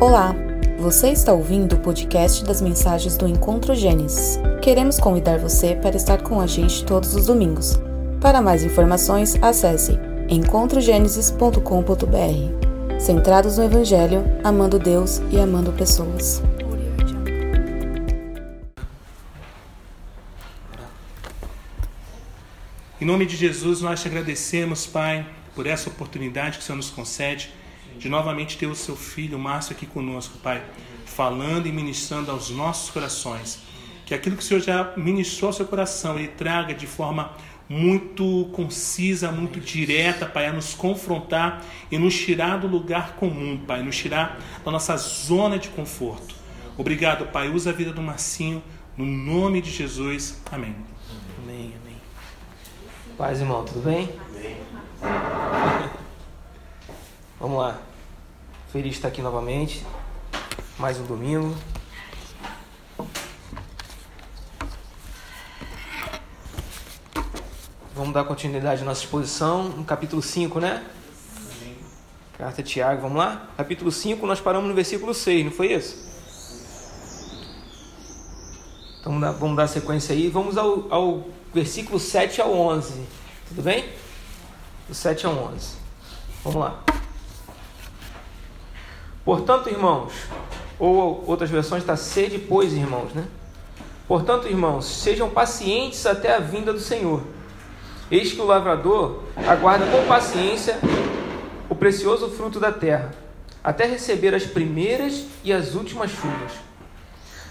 Olá, você está ouvindo o podcast das mensagens do Encontro Gênesis. Queremos convidar você para estar com a gente todos os domingos. Para mais informações, acesse encontrogenesis.com.br. Centrados no Evangelho, amando Deus e amando pessoas. Em nome de Jesus, nós te agradecemos, Pai, por essa oportunidade que o Senhor nos concede de novamente ter o seu filho Márcio aqui conosco, Pai, falando e ministrando aos nossos corações. Que aquilo que o Senhor já ministrou ao seu coração, Ele traga de forma muito concisa, muito direta, Pai, a nos confrontar e nos tirar do lugar comum, Pai, nos tirar da nossa zona de conforto. Obrigado, Pai. Usa a vida do Marcinho, no nome de Jesus. Amém. Amém, amém. Paz, irmão, tudo bem? Bem. Vamos lá. Feliz de estar aqui novamente. Mais um domingo. Vamos dar continuidade à nossa exposição no capítulo 5, né? Carta de Tiago, vamos lá? Capítulo 5, nós paramos no versículo 6, não foi isso? Então vamos dar, sequência aí. Vamos ao, ao versículo 7 ao 11. Tudo bem? Do 7 ao 11. Vamos lá. Portanto, irmãos, ou outras versões está sede, pois, irmãos, né? Portanto, irmãos, sejam pacientes até a vinda do Senhor. Eis que o lavrador aguarda com paciência o precioso fruto da terra, até receber as primeiras e as últimas chuvas.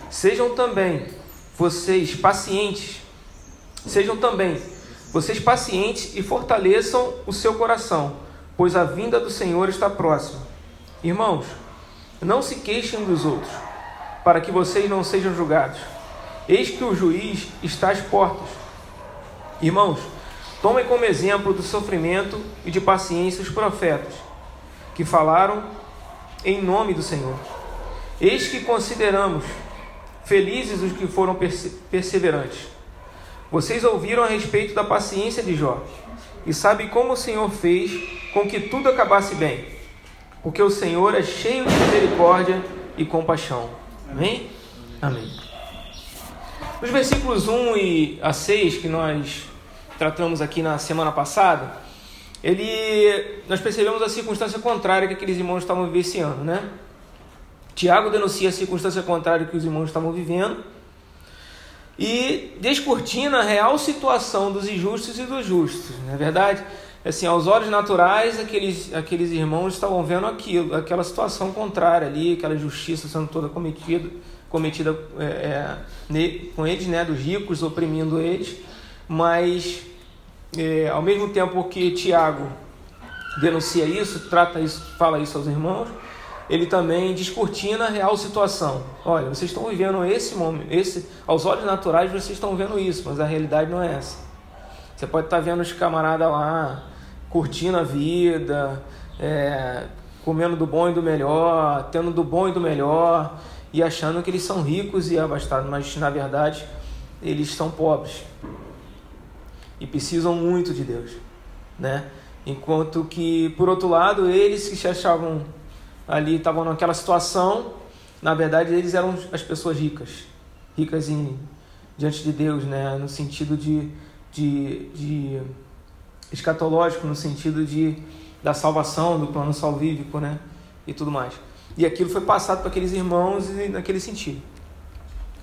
Sejam também vocês pacientes, sejam também vocês pacientes e fortaleçam o seu coração, pois a vinda do Senhor está próxima. Irmãos, não se queixem dos outros, para que vocês não sejam julgados. Eis que o juiz está às portas. Irmãos, tomem como exemplo do sofrimento e de paciência os profetas, que falaram em nome do Senhor. Eis que consideramos felizes os que foram perseverantes. Vocês ouviram a respeito da paciência de Jó e sabem como o Senhor fez com que tudo acabasse bem porque o Senhor é cheio de misericórdia e compaixão. Amém? Amém. Nos versículos 1 e a 6 que nós tratamos aqui na semana passada, ele, nós percebemos a circunstância contrária que aqueles irmãos estavam vivenciando, né? Tiago denuncia a circunstância contrária que os irmãos estavam vivendo e descortina a real situação dos injustos e dos justos, não é verdade? Assim, aos olhos naturais, aqueles, aqueles irmãos estavam vendo aquilo, aquela situação contrária ali, aquela justiça sendo toda cometida, cometida é, é, com eles, né, dos ricos oprimindo eles, mas é, ao mesmo tempo que Tiago denuncia isso, trata isso, fala isso aos irmãos, ele também descortina a real situação. Olha, vocês estão vivendo esse momento, esse, aos olhos naturais vocês estão vendo isso, mas a realidade não é essa. Você pode estar vendo os camaradas lá curtindo a vida, é, comendo do bom e do melhor, tendo do bom e do melhor e achando que eles são ricos e abastados, mas na verdade eles são pobres e precisam muito de Deus, né? Enquanto que, por outro lado, eles que se achavam ali, estavam naquela situação, na verdade eles eram as pessoas ricas, ricas em, diante de Deus, né? No sentido de, de, de escatológico no sentido de da salvação, do plano salvífico, né? E tudo mais. E aquilo foi passado para aqueles irmãos naquele sentido.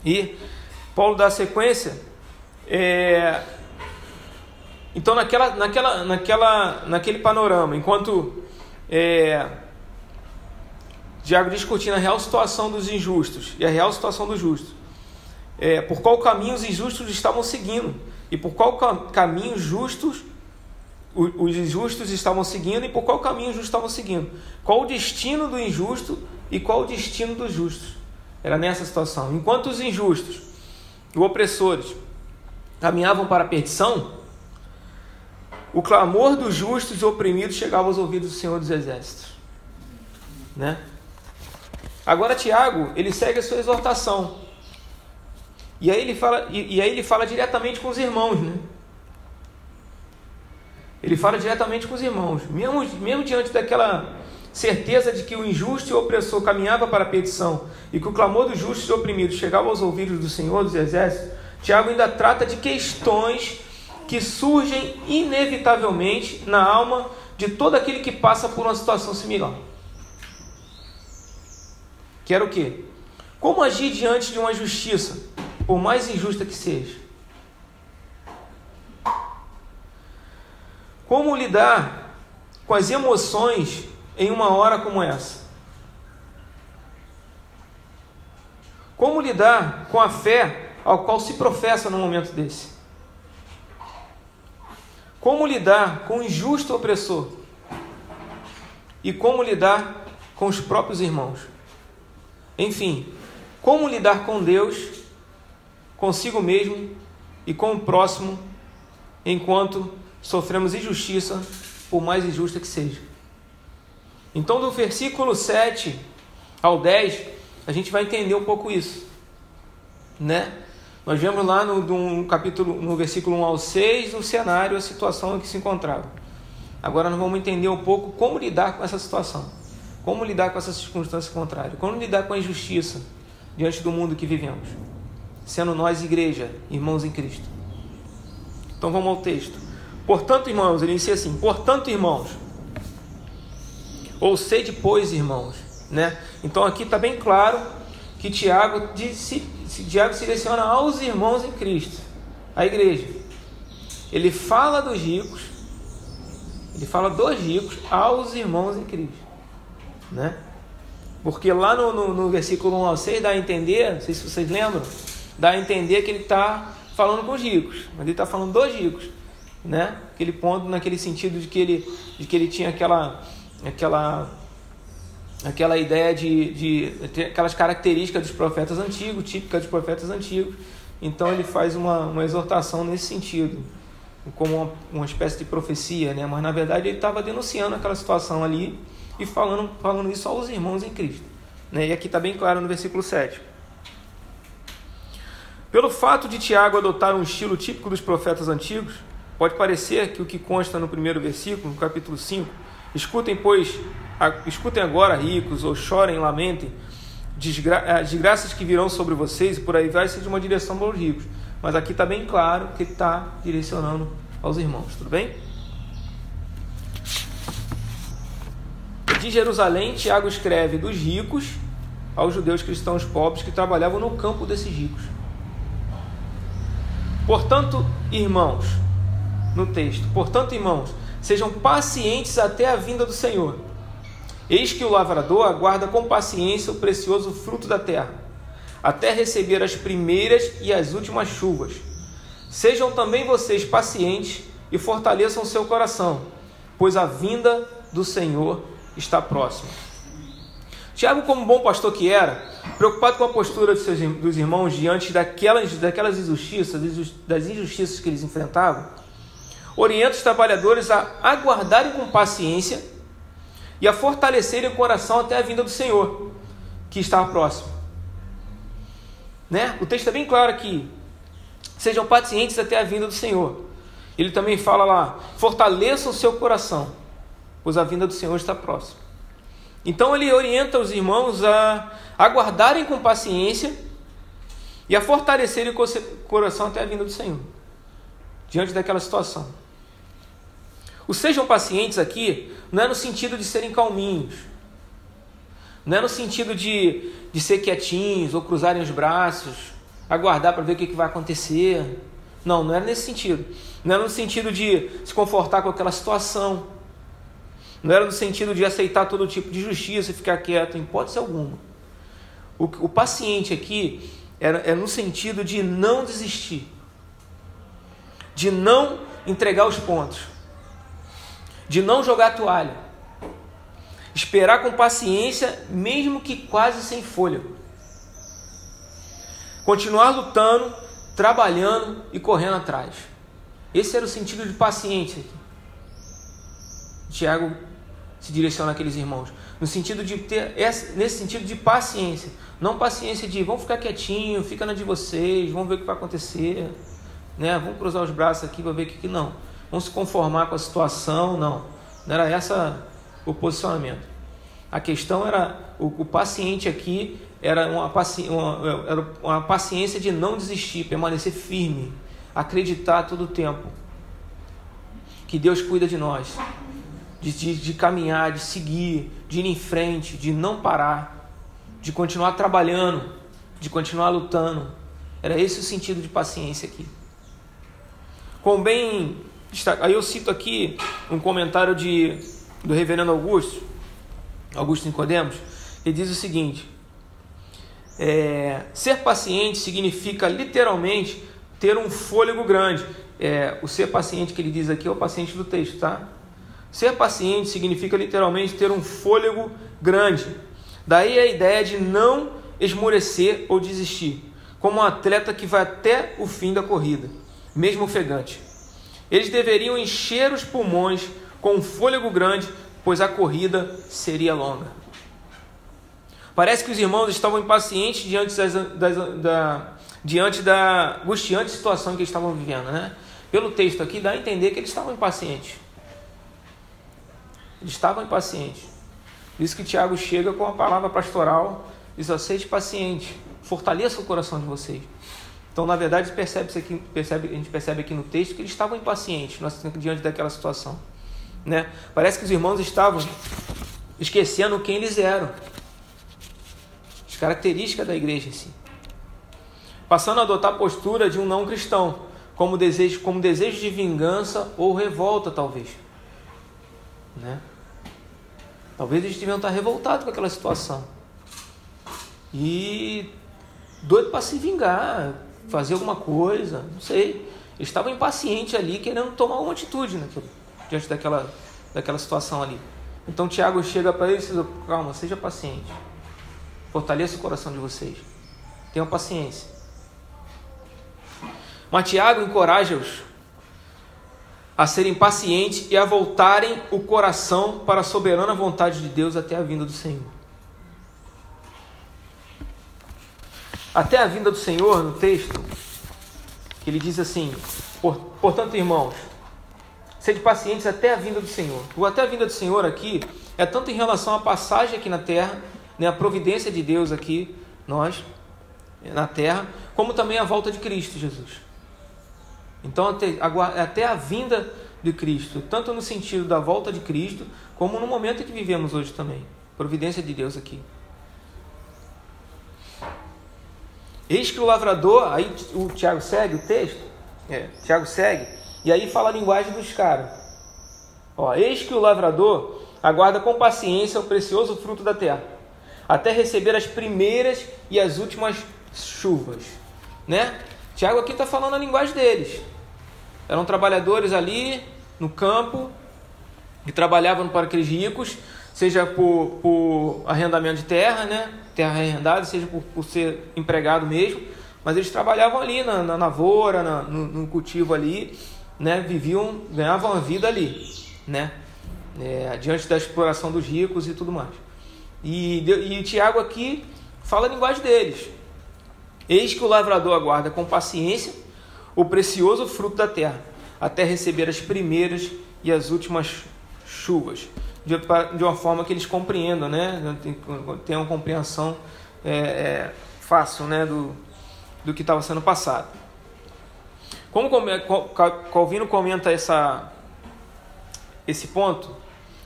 E Paulo dá sequência. É... Então, naquela, naquela, naquela, naquele panorama, enquanto é... Diago discutindo a real situação dos injustos e a real situação dos justos, é... por qual caminho os injustos estavam seguindo e por qual caminho justos os injustos estavam seguindo e por qual caminho os justos estavam seguindo. Qual o destino do injusto e qual o destino dos justos. Era nessa situação. Enquanto os injustos, os opressores, caminhavam para a perdição, o clamor dos justos e oprimidos chegava aos ouvidos do Senhor dos Exércitos. Né? Agora Tiago, ele segue a sua exortação. E aí ele fala, e, e aí ele fala diretamente com os irmãos, né? Ele fala diretamente com os irmãos, mesmo, mesmo diante daquela certeza de que o injusto e o opressor caminhava para a perdição e que o clamor dos justos e oprimidos chegava aos ouvidos do Senhor dos Exércitos, Tiago ainda trata de questões que surgem inevitavelmente na alma de todo aquele que passa por uma situação similar. Que era o quê? Como agir diante de uma justiça, por mais injusta que seja? Como lidar com as emoções em uma hora como essa? Como lidar com a fé ao qual se professa num momento desse? Como lidar com o injusto opressor? E como lidar com os próprios irmãos? Enfim, como lidar com Deus, consigo mesmo e com o próximo, enquanto sofremos injustiça, por mais injusta que seja. Então, do versículo 7 ao 10, a gente vai entender um pouco isso, né? Nós vemos lá no, no, capítulo, no versículo 1 ao 6, o cenário, a situação em que se encontrava. Agora nós vamos entender um pouco como lidar com essa situação. Como lidar com essa circunstância contrária. Como lidar com a injustiça diante do mundo que vivemos. Sendo nós igreja, irmãos em Cristo. Então vamos ao texto. Portanto, irmãos, ele inicia assim: Portanto, irmãos, ou sede, pois, irmãos. Né? Então aqui está bem claro que Tiago, disse, Tiago se direciona aos irmãos em Cristo, a igreja. Ele fala dos ricos, ele fala dos ricos aos irmãos em Cristo. Né? Porque lá no, no, no versículo 1 ao 6 dá a entender, não sei se vocês lembram, dá a entender que ele está falando com os ricos, mas ele está falando dos ricos. Né? Aquele ponto naquele sentido de que ele, de que ele tinha aquela, aquela aquela ideia de, de ter aquelas características dos profetas antigos, típicas dos profetas antigos. Então ele faz uma, uma exortação nesse sentido, como uma, uma espécie de profecia, né? mas na verdade ele estava denunciando aquela situação ali e falando, falando isso aos irmãos em Cristo. Né? E aqui está bem claro no versículo 7. Pelo fato de Tiago adotar um estilo típico dos profetas antigos, pode parecer que o que consta no primeiro versículo, no capítulo 5, escutem, pois, escutem agora, ricos, ou chorem, lamentem, desgra as desgraças que virão sobre vocês, e por aí vai ser de uma direção para os ricos. Mas aqui está bem claro que está direcionando aos irmãos, tudo bem? De Jerusalém, Tiago escreve dos ricos aos judeus cristãos pobres que trabalhavam no campo desses ricos. Portanto, irmãos, no texto, portanto, irmãos, sejam pacientes até a vinda do Senhor. Eis que o lavrador aguarda com paciência o precioso fruto da terra, até receber as primeiras e as últimas chuvas. Sejam também vocês pacientes e fortaleçam seu coração, pois a vinda do Senhor está próxima. Tiago, como bom pastor que era, preocupado com a postura dos, seus, dos irmãos diante daquelas, daquelas injustiças, das injustiças que eles enfrentavam, orienta os trabalhadores a aguardarem com paciência e a fortalecerem o coração até a vinda do Senhor, que está próximo. Né? O texto é bem claro aqui. Sejam pacientes até a vinda do Senhor. Ele também fala lá: fortaleçam o seu coração, pois a vinda do Senhor está próxima. Então ele orienta os irmãos a aguardarem com paciência e a fortalecerem o coração até a vinda do Senhor, diante daquela situação. Os sejam pacientes aqui não é no sentido de serem calminhos, não é no sentido de, de ser quietinhos ou cruzarem os braços, aguardar para ver o que, que vai acontecer. Não, não é nesse sentido. Não é no sentido de se confortar com aquela situação. Não era no sentido de aceitar todo tipo de justiça e ficar quieto, em hipótese alguma. O, o paciente aqui é, é no sentido de não desistir, de não entregar os pontos de não jogar a toalha, esperar com paciência, mesmo que quase sem fôlego, continuar lutando, trabalhando e correndo atrás. Esse era o sentido de paciência. Tiago se direciona àqueles irmãos, no sentido de ter nesse sentido de paciência, não paciência de vamos ficar quietinho, fica na de vocês, vamos ver o que vai acontecer, né? Vamos cruzar os braços aqui para ver o que não vão se conformar com a situação, não. Não era esse o posicionamento. A questão era o, o paciente aqui era uma, paci uma, era uma paciência de não desistir, permanecer firme, acreditar todo o tempo que Deus cuida de nós, de, de, de caminhar, de seguir, de ir em frente, de não parar, de continuar trabalhando, de continuar lutando. Era esse o sentido de paciência aqui. Com bem. Aí eu cito aqui um comentário de, do reverendo Augusto, Augusto Nicodemos, ele diz o seguinte: é, ser paciente significa literalmente ter um fôlego grande. É, o ser paciente que ele diz aqui é o paciente do texto, tá? Ser paciente significa literalmente ter um fôlego grande. Daí a ideia de não esmorecer ou desistir, como um atleta que vai até o fim da corrida, mesmo ofegante. Eles deveriam encher os pulmões com um fôlego grande, pois a corrida seria longa. Parece que os irmãos estavam impacientes diante, das, das, da, diante da angustiante situação que eles estavam vivendo. Né? Pelo texto aqui, dá a entender que eles estavam impacientes. Eles estavam impacientes. Por isso que Tiago chega com a palavra pastoral, diz: seja paciente, fortaleça o coração de vocês. Então, na verdade, percebe aqui, percebe, a gente percebe aqui no texto que eles estavam impacientes diante daquela situação. Né? Parece que os irmãos estavam esquecendo quem eles eram as características da igreja em si. Passando a adotar a postura de um não cristão, como desejo, como desejo de vingança ou revolta, talvez. Né? Talvez eles deviam estar revoltados com aquela situação. E doido para se vingar, fazer alguma coisa, não sei. Eles estavam impacientes ali, querendo tomar uma atitude naquilo, diante daquela, daquela situação ali. Então Tiago chega para eles e diz: calma, seja paciente. Fortaleça o coração de vocês. Tenham paciência. Mas Tiago encoraja-os a serem pacientes e a voltarem o coração para a soberana vontade de Deus até a vinda do Senhor. Até a vinda do Senhor, no texto, que ele diz assim: Portanto, irmãos, sede pacientes até a vinda do Senhor. O até a vinda do Senhor aqui é tanto em relação à passagem aqui na terra, né, a providência de Deus aqui, nós, na terra, como também a volta de Cristo Jesus. Então, até, até a vinda de Cristo, tanto no sentido da volta de Cristo, como no momento que vivemos hoje também. Providência de Deus aqui. Eis que o lavrador, aí o Tiago segue o texto, é, Tiago segue, e aí fala a linguagem dos caras. Ó, eis que o lavrador aguarda com paciência o precioso fruto da terra até receber as primeiras e as últimas chuvas. Né? Tiago aqui está falando a linguagem deles. Eram trabalhadores ali no campo que trabalhavam para aqueles ricos, seja por, por arrendamento de terra, né? Terra arrendada, seja por, por ser empregado mesmo. Mas eles trabalhavam ali na, na lavoura, na, no, no, cultivo ali, né? viviam, ganhavam a vida ali, né? É, diante da exploração dos ricos e tudo mais. E, e Tiago aqui fala a linguagem deles. Eis que o lavrador aguarda com paciência o precioso fruto da terra, até receber as primeiras e as últimas chuvas, de, uma forma que eles compreendam, né? tenham compreensão é, é, fácil né? do, do que estava sendo passado. Como Calvino comenta essa, esse ponto,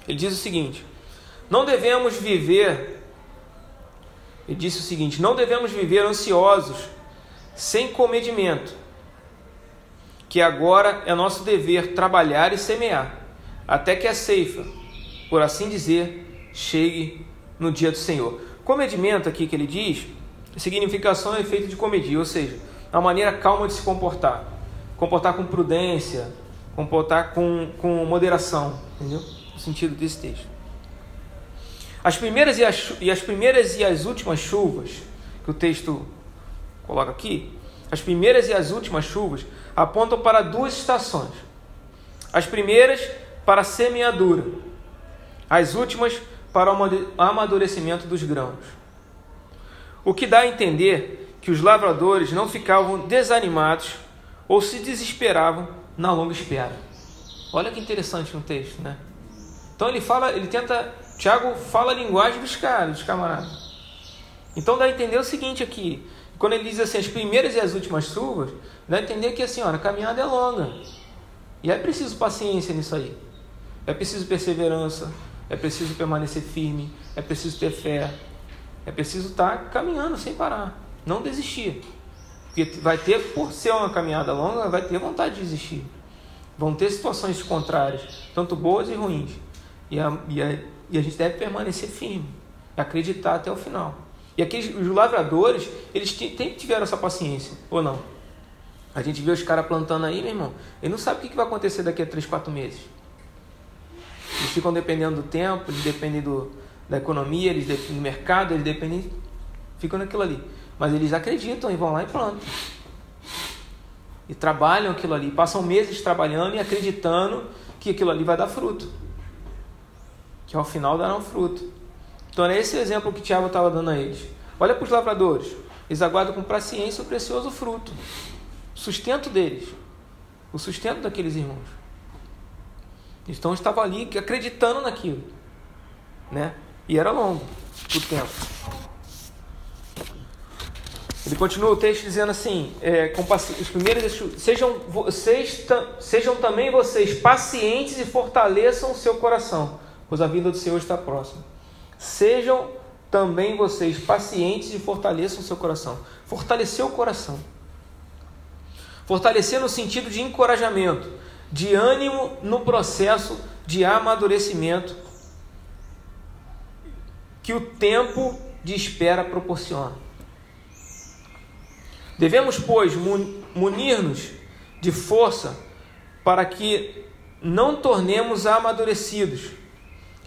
ele diz o seguinte: não devemos viver, ele disse o seguinte: não devemos viver ansiosos, sem comedimento, que agora é nosso dever trabalhar e semear, até que a ceifa, por assim dizer, chegue no dia do Senhor. Comedimento aqui que ele diz, significação é efeito de comedir, ou seja, a maneira calma de se comportar, comportar com prudência, comportar com, com moderação, entendeu? No sentido desse texto. As primeiras e as, e as primeiras e as últimas chuvas, que o texto coloca aqui, as primeiras e as últimas chuvas apontam para duas estações. As primeiras para a semeadura, as últimas para o amadurecimento dos grãos. O que dá a entender que os lavradores não ficavam desanimados ou se desesperavam na longa espera. Olha que interessante no texto, né? Então ele fala, ele tenta Tiago fala a linguagem dos caras, dos camaradas. Então dá a entender o seguinte aqui. Quando ele diz assim, as primeiras e as últimas chuvas, dá a entender que assim, ó, a caminhada é longa. E é preciso paciência nisso aí. É preciso perseverança, é preciso permanecer firme, é preciso ter fé, é preciso estar caminhando sem parar, não desistir. Porque vai ter, por ser uma caminhada longa, vai ter vontade de desistir. Vão ter situações contrárias, tanto boas e ruins. E a, e a, e a gente deve permanecer firme, acreditar até o final. E aqueles, os lavradores, eles sempre tiveram essa paciência, ou não? A gente vê os caras plantando aí, meu irmão, ele não sabe o que vai acontecer daqui a 3, 4 meses. Eles ficam dependendo do tempo, eles dependem do, da economia, eles dependem do mercado, eles dependem, ficam naquilo ali. Mas eles acreditam e vão lá e plantam. E trabalham aquilo ali, passam meses trabalhando e acreditando que aquilo ali vai dar fruto. Que ao final dará um fruto. Então é esse exemplo que Tiago estava dando a eles. Olha para os lavradores. Eles aguardam com paciência o precioso fruto. Sustento deles. O sustento daqueles irmãos. Então estavam ali acreditando naquilo. Né? E era longo o tempo. Ele continua o texto dizendo assim: é, com, os primeiros sejam vocês sejam também vocês pacientes e fortaleçam o seu coração, pois a vinda do Senhor está próxima. Sejam também vocês pacientes e fortaleçam o seu coração. Fortalecer o coração. Fortalecer no sentido de encorajamento, de ânimo no processo de amadurecimento que o tempo de espera proporciona. Devemos, pois, munir-nos de força para que não tornemos amadurecidos.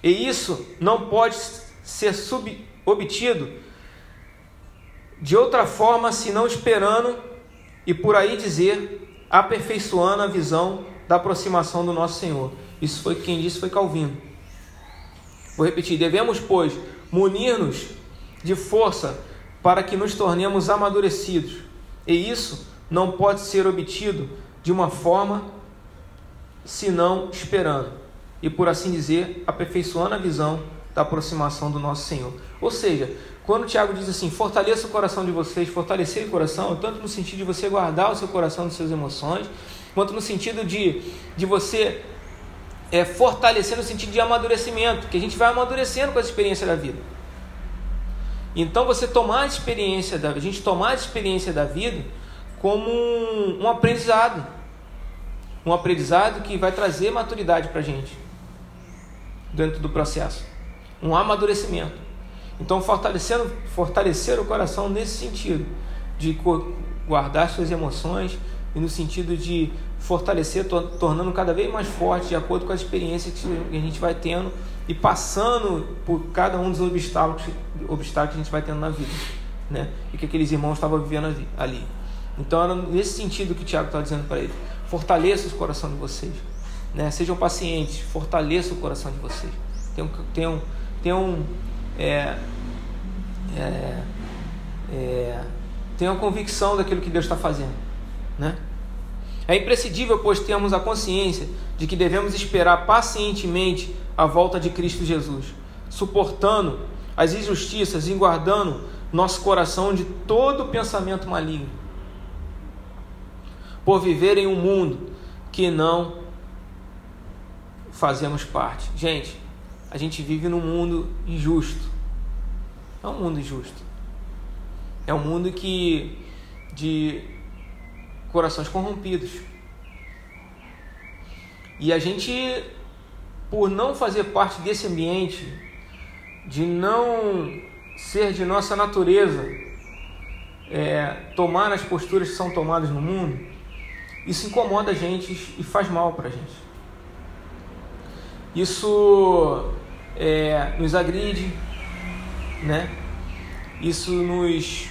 E isso não pode ser sub obtido de outra forma senão esperando e por aí dizer aperfeiçoando a visão da aproximação do nosso Senhor. Isso foi quem disse foi Calvino. Vou repetir: devemos, pois, munir-nos de força para que nos tornemos amadurecidos. E isso não pode ser obtido de uma forma senão esperando e por assim dizer, aperfeiçoando a visão da aproximação do nosso Senhor. Ou seja, quando Tiago diz assim, fortaleça o coração de vocês, fortalecer o coração, tanto no sentido de você guardar o seu coração das suas emoções, quanto no sentido de, de você é, fortalecer no sentido de amadurecimento, que a gente vai amadurecendo com a experiência da vida. Então você tomar a experiência da a gente tomar a experiência da vida como um, um aprendizado, um aprendizado que vai trazer maturidade para a gente dentro do processo, um amadurecimento. Então fortalecendo, fortalecer o coração nesse sentido de guardar suas emoções e no sentido de fortalecer, tornando cada vez mais forte de acordo com as experiências que a gente vai tendo e passando por cada um dos obstáculos, obstáculos que a gente vai tendo na vida, né? E que aqueles irmãos estavam vivendo ali. Então era nesse sentido que o Tiago está dizendo para ele: fortaleça o coração de vocês, né? Sejam pacientes, fortaleça o coração de vocês. Tenham, tenham, tenham, é, é, é, convicção daquilo que Deus está fazendo, né? É imprescindível, pois temos a consciência de que devemos esperar pacientemente a volta de Cristo Jesus, suportando as injustiças e guardando nosso coração de todo pensamento maligno. Por viver em um mundo que não fazemos parte. Gente, a gente vive num mundo injusto. É um mundo injusto. É um mundo que de corações corrompidos. E a gente, por não fazer parte desse ambiente, de não ser de nossa natureza, é, tomar as posturas que são tomadas no mundo, isso incomoda a gente e faz mal para a gente. Isso é, nos agride, né? Isso nos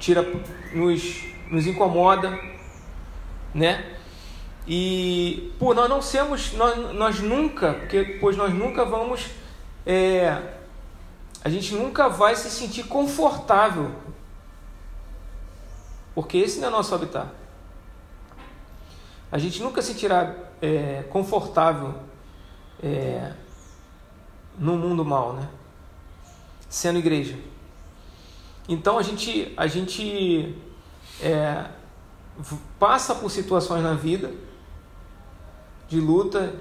tira, nos nos incomoda, né? E por nós não sermos, nós, nós nunca, porque, pois nós nunca vamos, é, a gente nunca vai se sentir confortável, porque esse não é nosso habitat. A gente nunca se sentirá é, confortável é, no mundo mal, né? Sendo igreja. Então a gente, a gente é, passa por situações na vida de luta,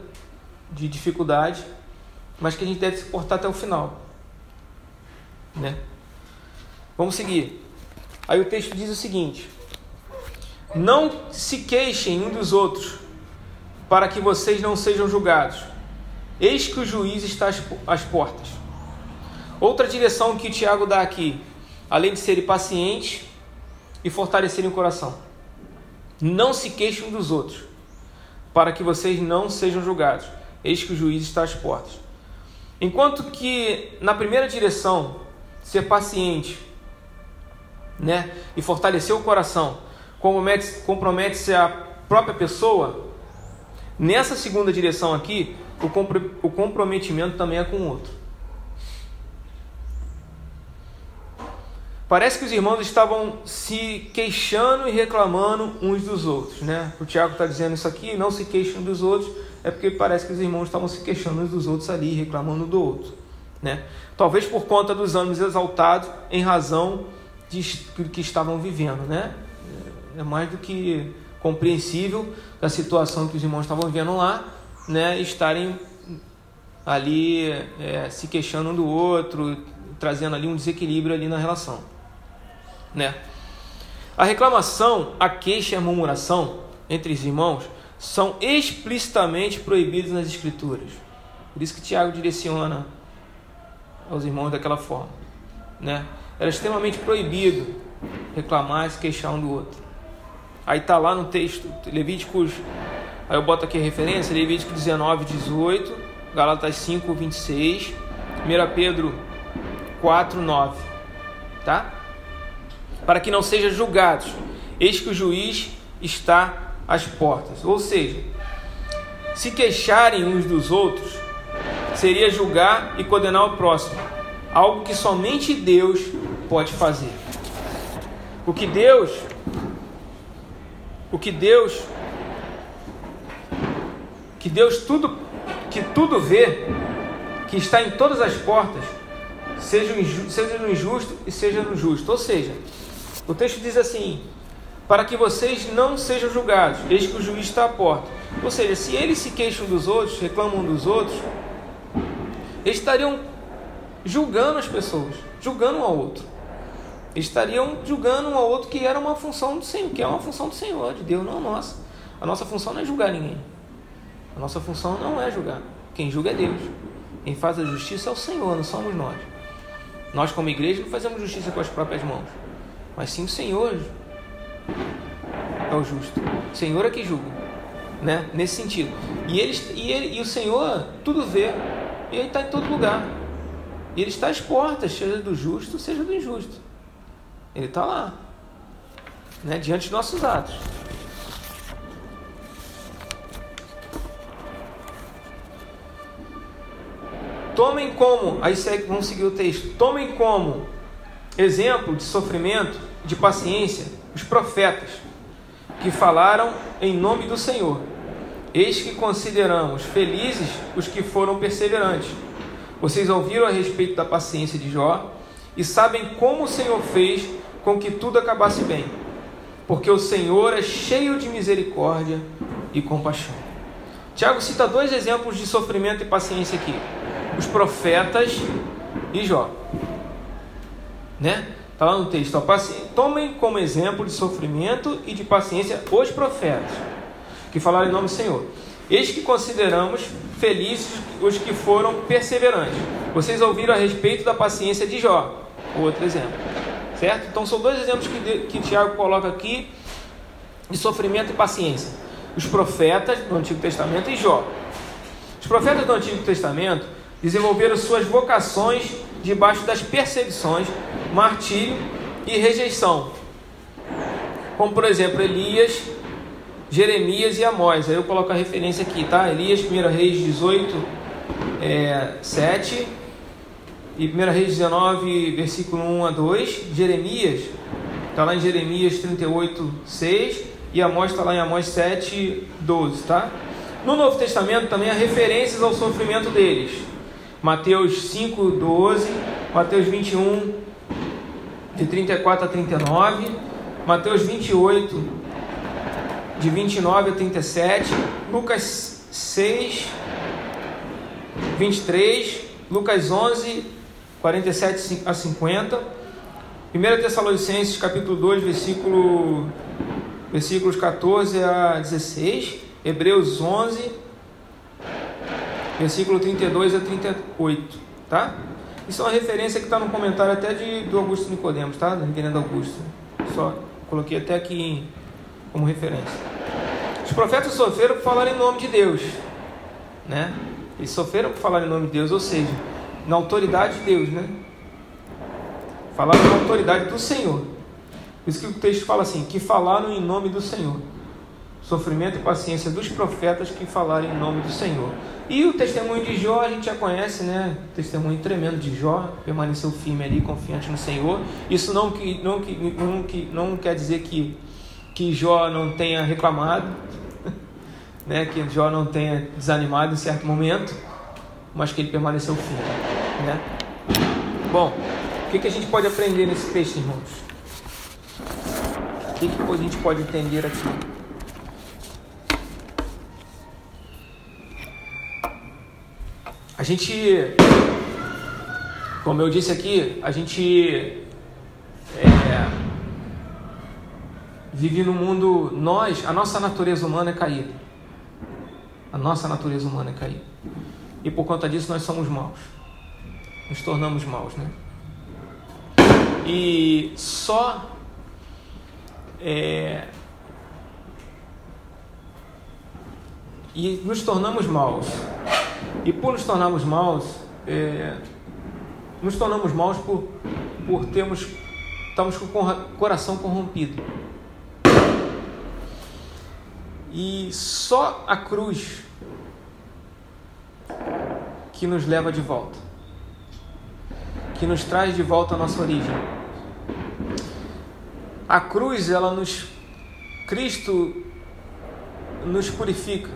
de dificuldade, mas que a gente deve se portar até o final. Né? Vamos seguir. Aí o texto diz o seguinte: Não se queixem um dos outros, para que vocês não sejam julgados. Eis que o juiz está às portas. Outra direção que o Tiago dá aqui, além de serem pacientes e fortalecerem o coração. Não se queixem dos outros, para que vocês não sejam julgados. Eis que o juiz está às portas. Enquanto que na primeira direção, ser paciente, né, e fortalecer o coração, compromete-se compromete a própria pessoa. Nessa segunda direção aqui, o comprometimento também é com o outro. Parece que os irmãos estavam se queixando e reclamando uns dos outros, né? O Tiago está dizendo isso aqui, não se queixem dos outros, é porque parece que os irmãos estavam se queixando uns dos outros ali, reclamando do outro, né? Talvez por conta dos ânimos exaltados em razão de que estavam vivendo, né? É mais do que compreensível da situação que os irmãos estavam vivendo lá, né? Estarem ali é, se queixando um do outro, trazendo ali um desequilíbrio ali na relação né? A reclamação, a queixa e a murmuração entre os irmãos são explicitamente proibidos nas Escrituras. Por isso que Tiago direciona aos irmãos daquela forma, né? Era extremamente proibido reclamar e se queixar um do outro. Aí tá lá no texto, Levíticos, aí eu boto aqui a referência, Levítico 19, 18, Galatas 5, 26, 1 Pedro 4, 9, tá? Para que não sejam julgados. Eis que o juiz está às portas. Ou seja, se queixarem uns dos outros, seria julgar e condenar o próximo, algo que somente Deus pode fazer. O que Deus o que Deus que Deus tudo que tudo vê, que está em todas as portas, seja, seja no injusto e seja no justo. Ou seja, o texto diz assim: para que vocês não sejam julgados, eis que o juiz está à porta. Ou seja, se eles se queixam dos outros, reclamam dos outros, eles estariam julgando as pessoas, julgando um ao outro. Eles estariam julgando um ao outro que era uma função do Senhor, que é uma função do Senhor, de Deus, não a nossa. A nossa função não é julgar ninguém. A nossa função não é julgar. Quem julga é Deus. Quem faz a justiça é o Senhor, não somos nós. Nós, como igreja, não fazemos justiça com as próprias mãos mas sim o Senhor é o justo. O Senhor é que julga, né? Nesse sentido. E ele, e ele e o Senhor tudo vê. E ele está em todo lugar. E ele está às portas, seja do justo, seja do injusto. Ele está lá, né? Diante de nossos atos. Tomem como, aí segue, vamos seguir o texto. Tomem como exemplo de sofrimento, de paciência, os profetas, que falaram em nome do Senhor. Eis que consideramos felizes os que foram perseverantes. Vocês ouviram a respeito da paciência de Jó e sabem como o Senhor fez com que tudo acabasse bem. Porque o Senhor é cheio de misericórdia e compaixão. Tiago cita dois exemplos de sofrimento e paciência aqui: os profetas e Jó né? Está lá no texto. Tomem como exemplo de sofrimento e de paciência os profetas, que falaram em nome do Senhor. Eis que consideramos felizes os que foram perseverantes. Vocês ouviram a respeito da paciência de Jó. Outro exemplo. Certo? Então são dois exemplos que, que Tiago coloca aqui de sofrimento e paciência. Os profetas do Antigo Testamento e Jó. Os profetas do Antigo Testamento desenvolveram suas vocações debaixo das perseguições, martírio e rejeição. Como por exemplo Elias, Jeremias e Amós. Aí eu coloco a referência aqui, tá? Elias, 1 Reis 18, é, 7 e 1 Reis 19, versículo 1 a 2. Jeremias, está lá em Jeremias 38, 6 e Amós está lá em Amós 7, 12, tá? No Novo Testamento também há referências ao sofrimento deles Mateus 5, 12, Mateus 21, de 34 a 39, Mateus 28, de 29 a 37, Lucas 6, 23, Lucas 11, 47 a 50, 1 Tessalonicenses capítulo 2, versículo, versículos 14 a 16, Hebreus 11, versículo 32 a 38, tá? Isso é uma referência que está no comentário até de, do Augusto Nicodemos, tá? Do reverendo Augusto. Só coloquei até aqui como referência. Os profetas sofreram por falar em nome de Deus, né? Eles sofreram por falar em nome de Deus, ou seja, na autoridade de Deus, né? Falaram na autoridade do Senhor. Por isso que o texto fala assim: que falaram em nome do Senhor. Sofrimento e paciência dos profetas que falaram em nome do Senhor. E o testemunho de Jó a gente já conhece, né? O testemunho tremendo de Jó, permaneceu firme ali, confiante no Senhor. Isso não, que, não, que, não, que, não quer dizer que, que Jó não tenha reclamado, né? que Jó não tenha desanimado em certo momento, mas que ele permaneceu firme. Né? Bom, o que, que a gente pode aprender nesse texto, irmãos? O que, que a gente pode entender aqui? Gente, como eu disse aqui, a gente é, vive no mundo, nós, a nossa natureza humana é caída. A nossa natureza humana é caída. E por conta disso nós somos maus. Nos tornamos maus, né? E só é, e nos tornamos maus. E por nos tornarmos maus, é, nos tornamos maus por, por termos, estamos com o coração corrompido. E só a cruz que nos leva de volta, que nos traz de volta à nossa origem. A cruz, ela nos. Cristo nos purifica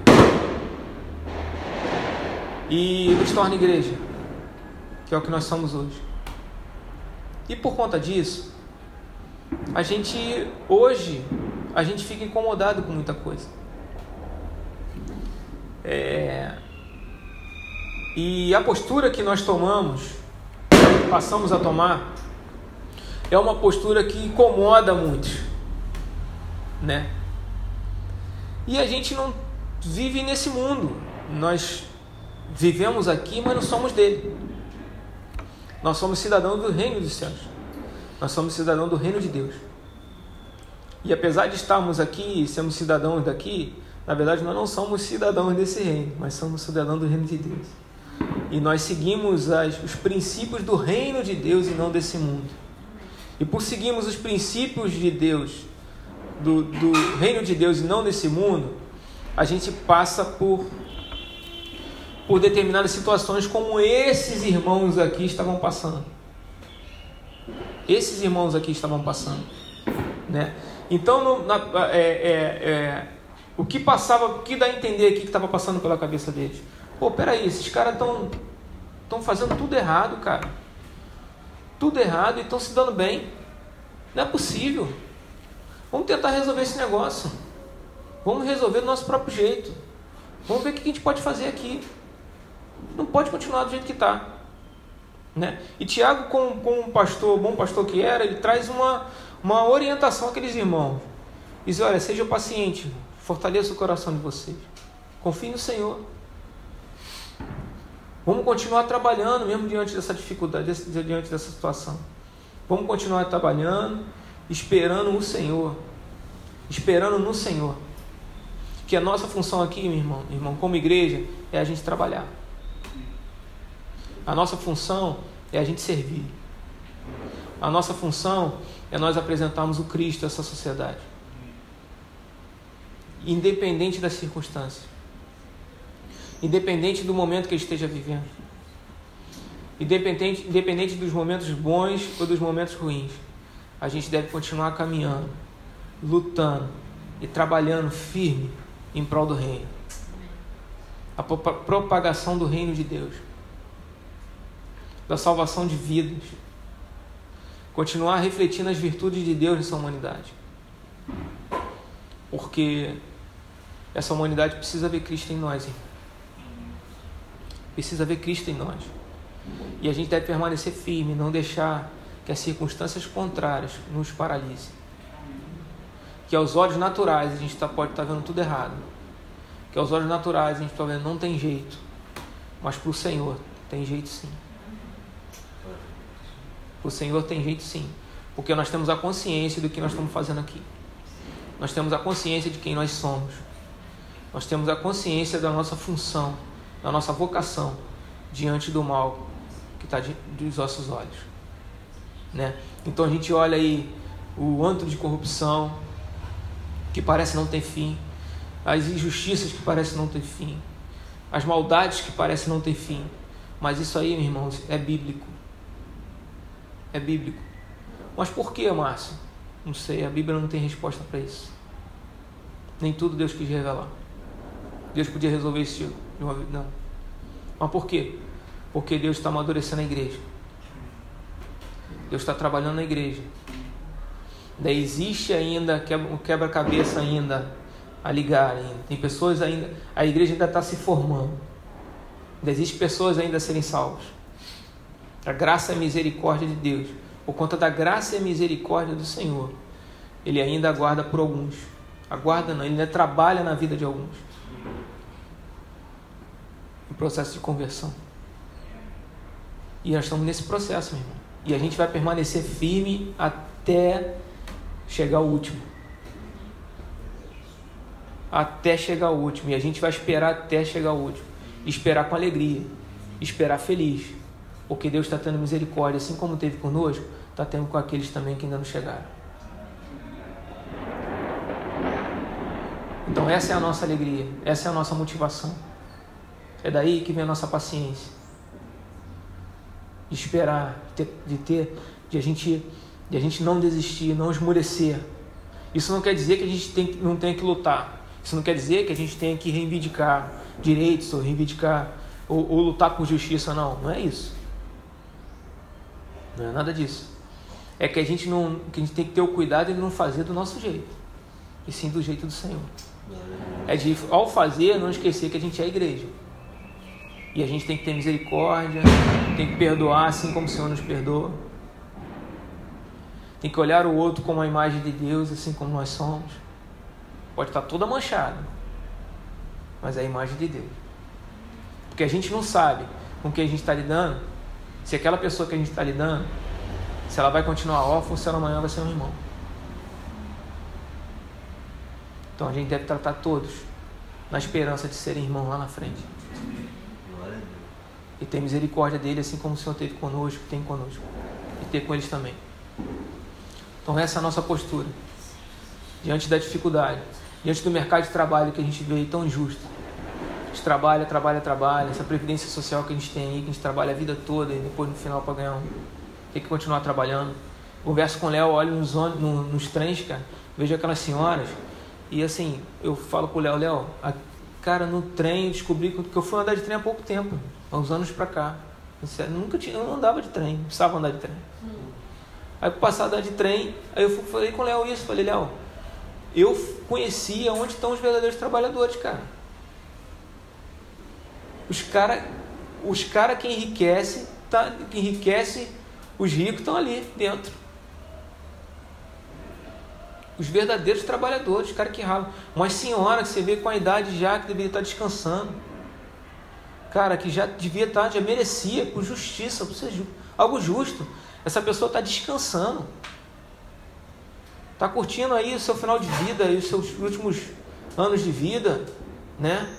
e nos torna igreja, que é o que nós somos hoje. E por conta disso, a gente hoje a gente fica incomodado com muita coisa. É... E a postura que nós tomamos, passamos a tomar, é uma postura que incomoda muitos, né? E a gente não vive nesse mundo. Nós vivemos aqui, mas não somos dele. Nós somos cidadãos do reino dos céus. Nós somos cidadãos do reino de Deus. E apesar de estarmos aqui, sermos cidadãos daqui, na verdade nós não somos cidadãos desse reino, mas somos cidadãos do reino de Deus. E nós seguimos as, os princípios do reino de Deus e não desse mundo e por seguirmos os princípios de Deus, do, do reino de Deus e não desse mundo, a gente passa por, por determinadas situações como esses irmãos aqui estavam passando. Esses irmãos aqui estavam passando. Né? Então, no, na, é, é, é, o que passava, o que dá a entender aqui que estava passando pela cabeça deles? Pô, peraí, esses caras estão estão fazendo tudo errado, cara tudo errado e estão se dando bem. Não é possível. Vamos tentar resolver esse negócio. Vamos resolver do nosso próprio jeito. Vamos ver o que a gente pode fazer aqui. Não pode continuar do jeito que está. Né? E Tiago, como, como um pastor, bom pastor que era, ele traz uma, uma orientação àqueles irmãos. Diz: olha, seja paciente, fortaleça o coração de vocês. Confie no Senhor. Vamos continuar trabalhando mesmo diante dessa dificuldade, diante dessa situação. Vamos continuar trabalhando, esperando o Senhor. Esperando no Senhor. Que a nossa função aqui, meu irmão, irmão, como igreja, é a gente trabalhar. A nossa função é a gente servir. A nossa função é nós apresentarmos o Cristo a essa sociedade. Independente das circunstâncias independente do momento que ele esteja vivendo. Independente, independente dos momentos bons ou dos momentos ruins. A gente deve continuar caminhando, lutando e trabalhando firme em prol do reino. A propagação do reino de Deus. Da salvação de vidas. Continuar refletindo as virtudes de Deus nessa humanidade. Porque essa humanidade precisa ver Cristo em nós. Hein? Precisa ver Cristo em nós. E a gente deve permanecer firme, não deixar que as circunstâncias contrárias nos paralisem. Que aos olhos naturais a gente tá, pode estar tá vendo tudo errado. Que aos olhos naturais a gente está vendo não tem jeito. Mas para o Senhor tem jeito sim. O Senhor tem jeito sim. Porque nós temos a consciência do que nós estamos fazendo aqui. Nós temos a consciência de quem nós somos. Nós temos a consciência da nossa função, da nossa vocação diante do mal que está dos nossos olhos. Né? Então a gente olha aí o antro de corrupção que parece não ter fim, as injustiças que parecem não ter fim, as maldades que parecem não ter fim. Mas isso aí, meus irmãos, é bíblico. É bíblico. Mas por que, Márcio? Não sei, a Bíblia não tem resposta para isso. Nem tudo Deus quis revelar. Deus podia resolver isso de uma vez. Não. Mas por quê? Porque Deus está amadurecendo a igreja. Deus está trabalhando na igreja. Daí existe ainda um quebra-cabeça ainda a ligar ainda. Tem pessoas ainda. A igreja ainda está se formando. Ainda existem pessoas ainda a serem salvas. A graça e a misericórdia de Deus. Por conta da graça e a misericórdia do Senhor. Ele ainda aguarda por alguns. Aguarda não, ele ainda trabalha na vida de alguns. Em processo de conversão. E nós estamos nesse processo, meu irmão. E a gente vai permanecer firme até chegar ao último. Até chegar ao último. E a gente vai esperar até chegar ao último. Esperar com alegria. Esperar feliz. Porque Deus está tendo misericórdia, assim como teve conosco, está tendo com aqueles também que ainda não chegaram. Então, essa é a nossa alegria. Essa é a nossa motivação. É daí que vem a nossa paciência de esperar, de ter, de, ter, de a gente, de a gente não desistir, não esmorecer. Isso não quer dizer que a gente tem, não tem que lutar. Isso não quer dizer que a gente tenha que reivindicar direitos ou reivindicar ou, ou lutar por justiça, não. Não é isso. Não é nada disso. É que a gente não, que a gente tem que ter o cuidado de não fazer do nosso jeito, e sim do jeito do Senhor. É de ao fazer não esquecer que a gente é a igreja. E a gente tem que ter misericórdia, tem que perdoar assim como o Senhor nos perdoa. Tem que olhar o outro como a imagem de Deus, assim como nós somos. Pode estar toda manchada, mas é a imagem de Deus. Porque a gente não sabe com quem a gente está lidando, se aquela pessoa que a gente está lidando, se ela vai continuar órfã ou se ela amanhã vai ser um irmão. Então a gente deve tratar todos na esperança de serem irmãos lá na frente e ter misericórdia dele, assim como o Senhor teve conosco, tem conosco, e ter com eles também. Então, essa é a nossa postura diante da dificuldade, diante do mercado de trabalho que a gente vê tão injusto. Gente trabalha, trabalha, trabalha, essa previdência social que a gente tem aí, que a gente trabalha a vida toda e depois no final para ganhar um. Tem que continuar trabalhando. Converso com o Léo, olho nos, no, nos trens, cara, vejo aquelas senhoras e assim, eu falo pro Léo, Léo, cara, no trem eu descobri que eu fui andar de trem há pouco tempo há uns anos pra cá. Eu nunca tinha, eu não andava de trem, não precisava andar de trem. Hum. Aí eu passar a andar de trem, aí eu falei com o Léo isso, falei, Léo, eu conhecia onde estão os verdadeiros trabalhadores, cara. Os cara, os cara que enriquece, tá, que enriquece os ricos estão ali dentro. Os verdadeiros trabalhadores, os caras que ralam. Uma senhora que você vê com a idade já que deveria estar descansando cara, que já devia estar, já merecia, por justiça, por ser algo justo. Essa pessoa está descansando. Está curtindo aí o seu final de vida, e os seus últimos anos de vida, né?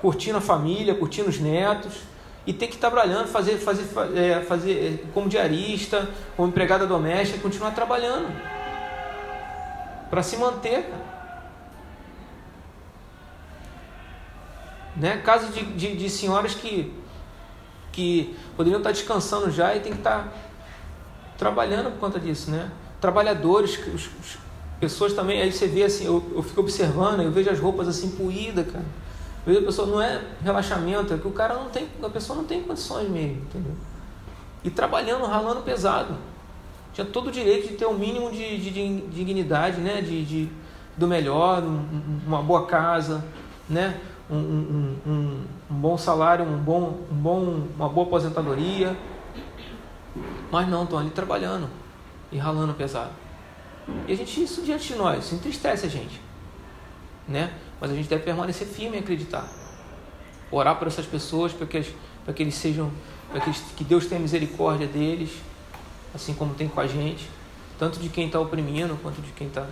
Curtindo a família, curtindo os netos. E tem que estar trabalhando, fazer, fazer, é, fazer é, como diarista, como empregada doméstica, continuar trabalhando. Para se manter. Né? Casos de, de, de, senhoras que, que poderiam estar descansando já e tem que estar trabalhando por conta disso. Né? Trabalhadores, os, os, pessoas também, aí você vê assim, eu, eu fico observando, eu vejo as roupas assim puídas, cara. Eu vejo a pessoa, não é relaxamento, é que o cara não tem, a pessoa não tem condições mesmo, entendeu? e trabalhando, ralando pesado. Tinha todo o direito de ter o um mínimo de, de, de, dignidade, né? de, de do melhor, um, uma boa casa, né? Um, um, um, um, bom salário, um bom, um bom, uma boa aposentadoria. Mas não, estão ali trabalhando e ralando pesado. E a gente, isso diante de nós, isso entristece a gente. Né? Mas a gente deve permanecer firme e acreditar. Orar por essas pessoas para que, para que eles sejam, para que, que Deus tenha misericórdia deles, assim como tem com a gente, tanto de quem está oprimindo quanto de quem está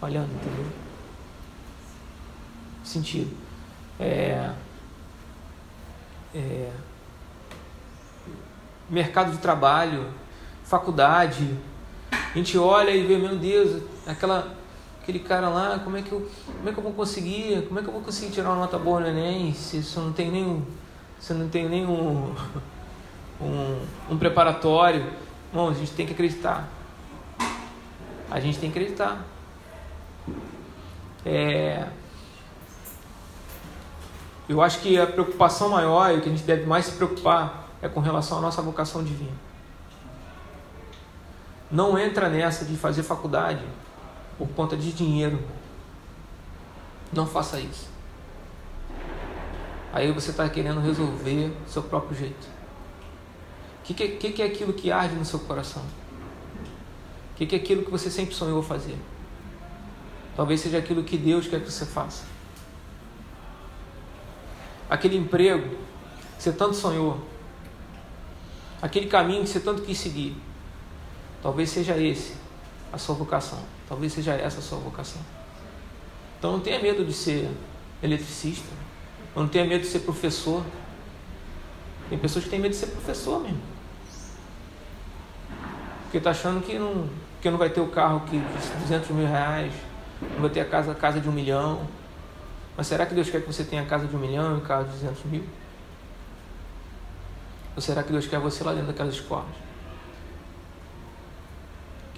falhando, entendeu? Sentido. É, é, mercado de trabalho, faculdade. A gente olha e vê, meu Deus, aquela, aquele cara lá, como é, que eu, como é que eu vou conseguir? Como é que eu vou conseguir tirar uma nota boa no Enem se isso não tem nenhum. Se não tem nenhum um, um preparatório. Bom, a gente tem que acreditar. A gente tem que acreditar. É, eu acho que a preocupação maior e o que a gente deve mais se preocupar é com relação à nossa vocação divina. Não entra nessa de fazer faculdade por conta de dinheiro. Não faça isso. Aí você está querendo resolver do seu próprio jeito. O que, que, que, é aquilo que arde no seu coração? O que, que é aquilo que você sempre sonhou fazer? Talvez seja aquilo que Deus quer que você faça. Aquele emprego que você tanto sonhou. Aquele caminho que você tanto quis seguir. Talvez seja esse a sua vocação. Talvez seja essa a sua vocação. Então não tenha medo de ser eletricista. Não tenha medo de ser professor. Tem pessoas que têm medo de ser professor mesmo. Porque está achando que não, que não vai ter o carro que 200 mil reais, não vai ter a casa, a casa de um milhão. Mas será que Deus quer que você tenha a casa de um milhão e um carro de 200 mil? Ou será que Deus quer você lá dentro daquelas escolas?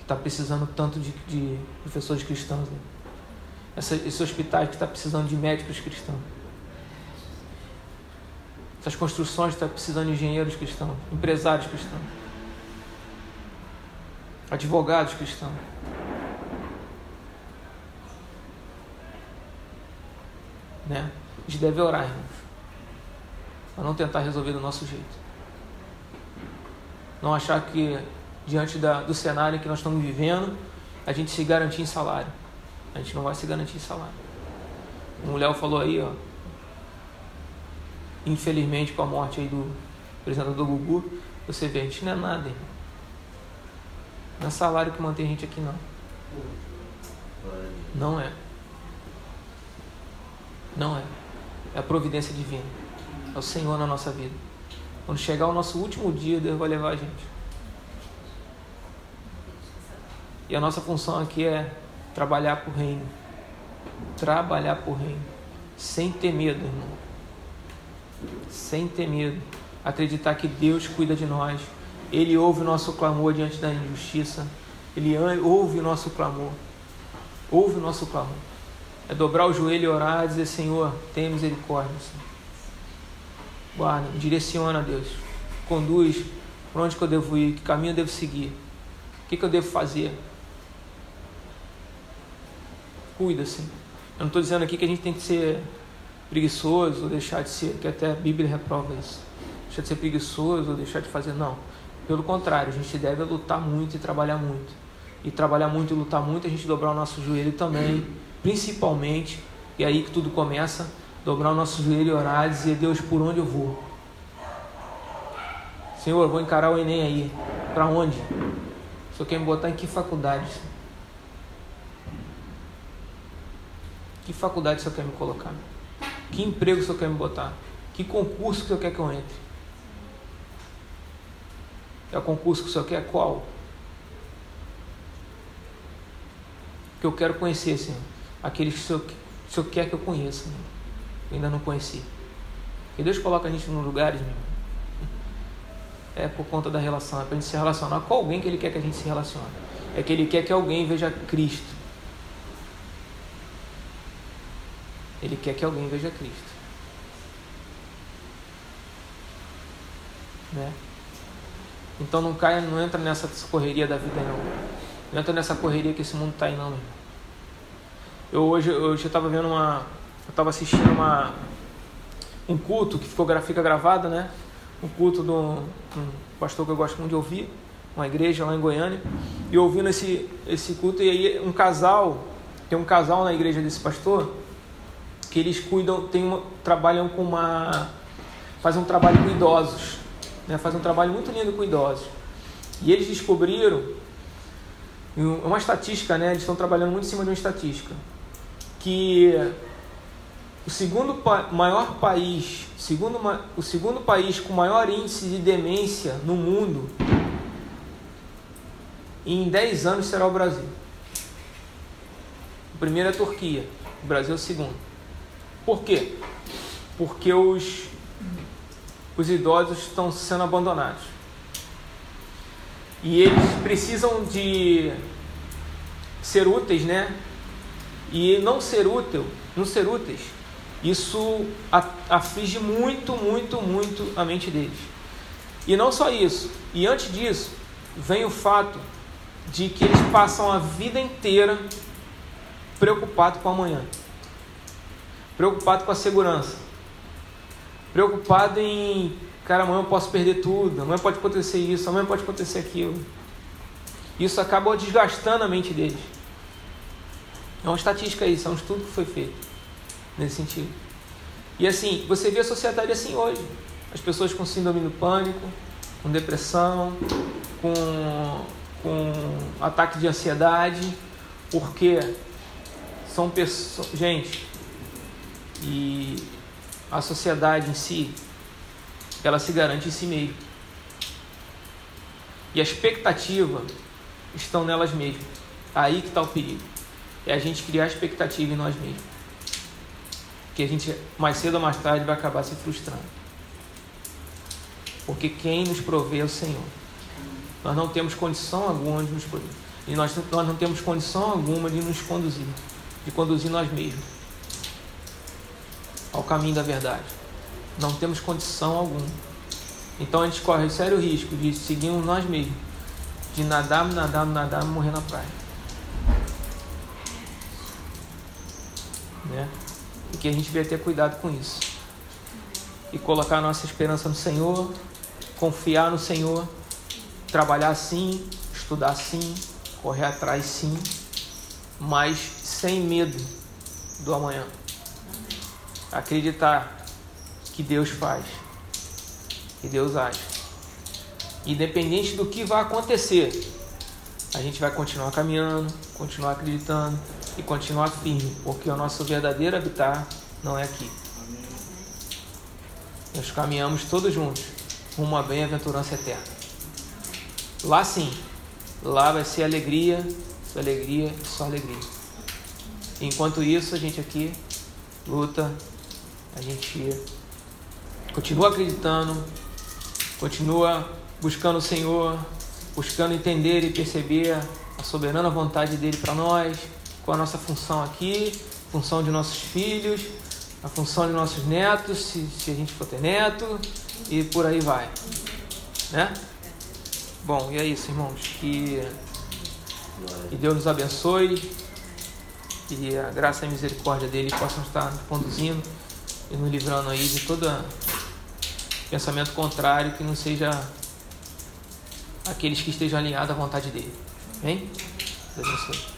Está precisando tanto de, de professores cristãos. Né? Essa, esse hospital que está precisando de médicos cristãos. Essas construções estão tá precisando de engenheiros cristãos, empresários cristãos, advogados cristãos. Né? A gente deve orar, irmãos. Para não tentar resolver do nosso jeito. Não achar que, diante da, do cenário que nós estamos vivendo, a gente se garantir em salário. A gente não vai se garantir em salário. O Léo falou aí, ó. Infelizmente, com a morte aí do apresentador Gugu, você vê, a gente não é nada, irmão. Não é salário que mantém a gente aqui, não. Não é. Não é. É a providência divina. É o Senhor na nossa vida. Quando chegar o nosso último dia, Deus vai levar a gente. E a nossa função aqui é trabalhar por reino. Trabalhar por reino. Sem ter medo, irmão. Sem ter medo. Acreditar que Deus cuida de nós. Ele ouve o nosso clamor diante da injustiça. Ele ouve o nosso clamor. Ouve o nosso clamor. É dobrar o joelho e orar e dizer, Senhor, tenha misericórdia. Senhor. Guarda, direciona, Deus. Conduz para onde que eu devo ir, que caminho eu devo seguir. O que, que eu devo fazer? Cuida, Senhor. Eu não estou dizendo aqui que a gente tem que ser preguiçoso ou deixar de ser, que até a Bíblia reprova isso. Deixar de ser preguiçoso ou deixar de fazer, não. Pelo contrário, a gente deve lutar muito e trabalhar muito. E trabalhar muito e lutar muito, a gente dobrar o nosso joelho também principalmente, e aí que tudo começa, dobrar o nosso joelho e orar e dizer, Deus, por onde eu vou? Senhor, vou encarar o Enem aí. Para onde? Senhor quer me botar em que faculdade? Que faculdade Senhor quer me colocar? Que emprego Senhor quer me botar? Que concurso que Senhor quer que eu entre? É o concurso que Senhor quer? Qual? Que eu quero conhecer, Senhor aqueles que o Senhor, quer que eu conheça. Eu ainda não conheci. E Deus coloca a gente nos lugares, meu é por conta da relação, é para a gente se relacionar com alguém que Ele quer que a gente se relacione. É que Ele quer que alguém veja Cristo. Ele quer que alguém veja Cristo. Então não caia, não entra nessa correria da vida não. Não entra nessa correria que esse mundo está aí não. Meu. Eu hoje eu estava vendo uma, eu estava assistindo uma um culto que ficou fica gravado, né? Um culto de um, um pastor que eu gosto muito de ouvir, uma igreja lá em Goiânia, e ouvindo esse esse culto e aí um casal, tem um casal na igreja desse pastor que eles cuidam, tem uma, trabalham com uma fazem um trabalho com idosos, né? Fazem um trabalho muito lindo com idosos. E eles descobriram uma estatística, né? Eles estão trabalhando muito em cima de uma estatística que o segundo maior país, segundo, o segundo país com maior índice de demência no mundo, em 10 anos será o Brasil. O primeiro é a Turquia, o Brasil é o segundo. Por quê? Porque os, os idosos estão sendo abandonados. E eles precisam de ser úteis, né? E não ser útil, não ser úteis, isso aflige muito, muito, muito a mente deles. E não só isso. E antes disso, vem o fato de que eles passam a vida inteira preocupados com amanhã, preocupado com a segurança, preocupado em, cara, amanhã eu posso perder tudo, amanhã pode acontecer isso, amanhã pode acontecer aquilo. Isso acaba desgastando a mente deles. É uma estatística isso, é um estudo que foi feito nesse sentido. E assim, você vê a sociedade assim hoje. As pessoas com síndrome do pânico, com depressão, com, com ataque de ansiedade, porque são pessoas. Gente, e a sociedade em si, ela se garante em si mesma. E a expectativa estão nelas mesmas. Aí que está o perigo. É a gente criar expectativa em nós mesmos que a gente mais cedo ou mais tarde vai acabar se frustrando. Porque quem nos provê é o Senhor. Nós não temos condição alguma de nos prover. E nós, nós não temos condição alguma de nos conduzir, de conduzir nós mesmos ao caminho da verdade. Não temos condição alguma. Então a gente corre sério risco de seguirmos nós mesmos, de nadar, nadar, nadar e morrer na praia. Né? e que a gente devia ter cuidado com isso. E colocar nossa esperança no Senhor, confiar no Senhor, trabalhar sim, estudar sim, correr atrás sim, mas sem medo do amanhã. Acreditar que Deus faz, que Deus age. Independente do que vai acontecer, a gente vai continuar caminhando, continuar acreditando, e continuar firme, porque o nosso verdadeiro habitar não é aqui. Nós caminhamos todos juntos rumo à bem-aventurança eterna. Lá sim, lá vai ser alegria, só alegria só alegria. Enquanto isso, a gente aqui luta, a gente continua acreditando, continua buscando o Senhor, buscando entender e perceber a soberana vontade dele para nós com a nossa função aqui, função de nossos filhos, a função de nossos netos, se, se a gente for ter neto, e por aí vai. Né? Bom, e é isso, irmãos. Que, que Deus nos abençoe e a graça e a misericórdia dele possam estar nos conduzindo e nos livrando aí de todo pensamento contrário que não seja aqueles que estejam alinhados à vontade dele. Amém? Deus abençoe.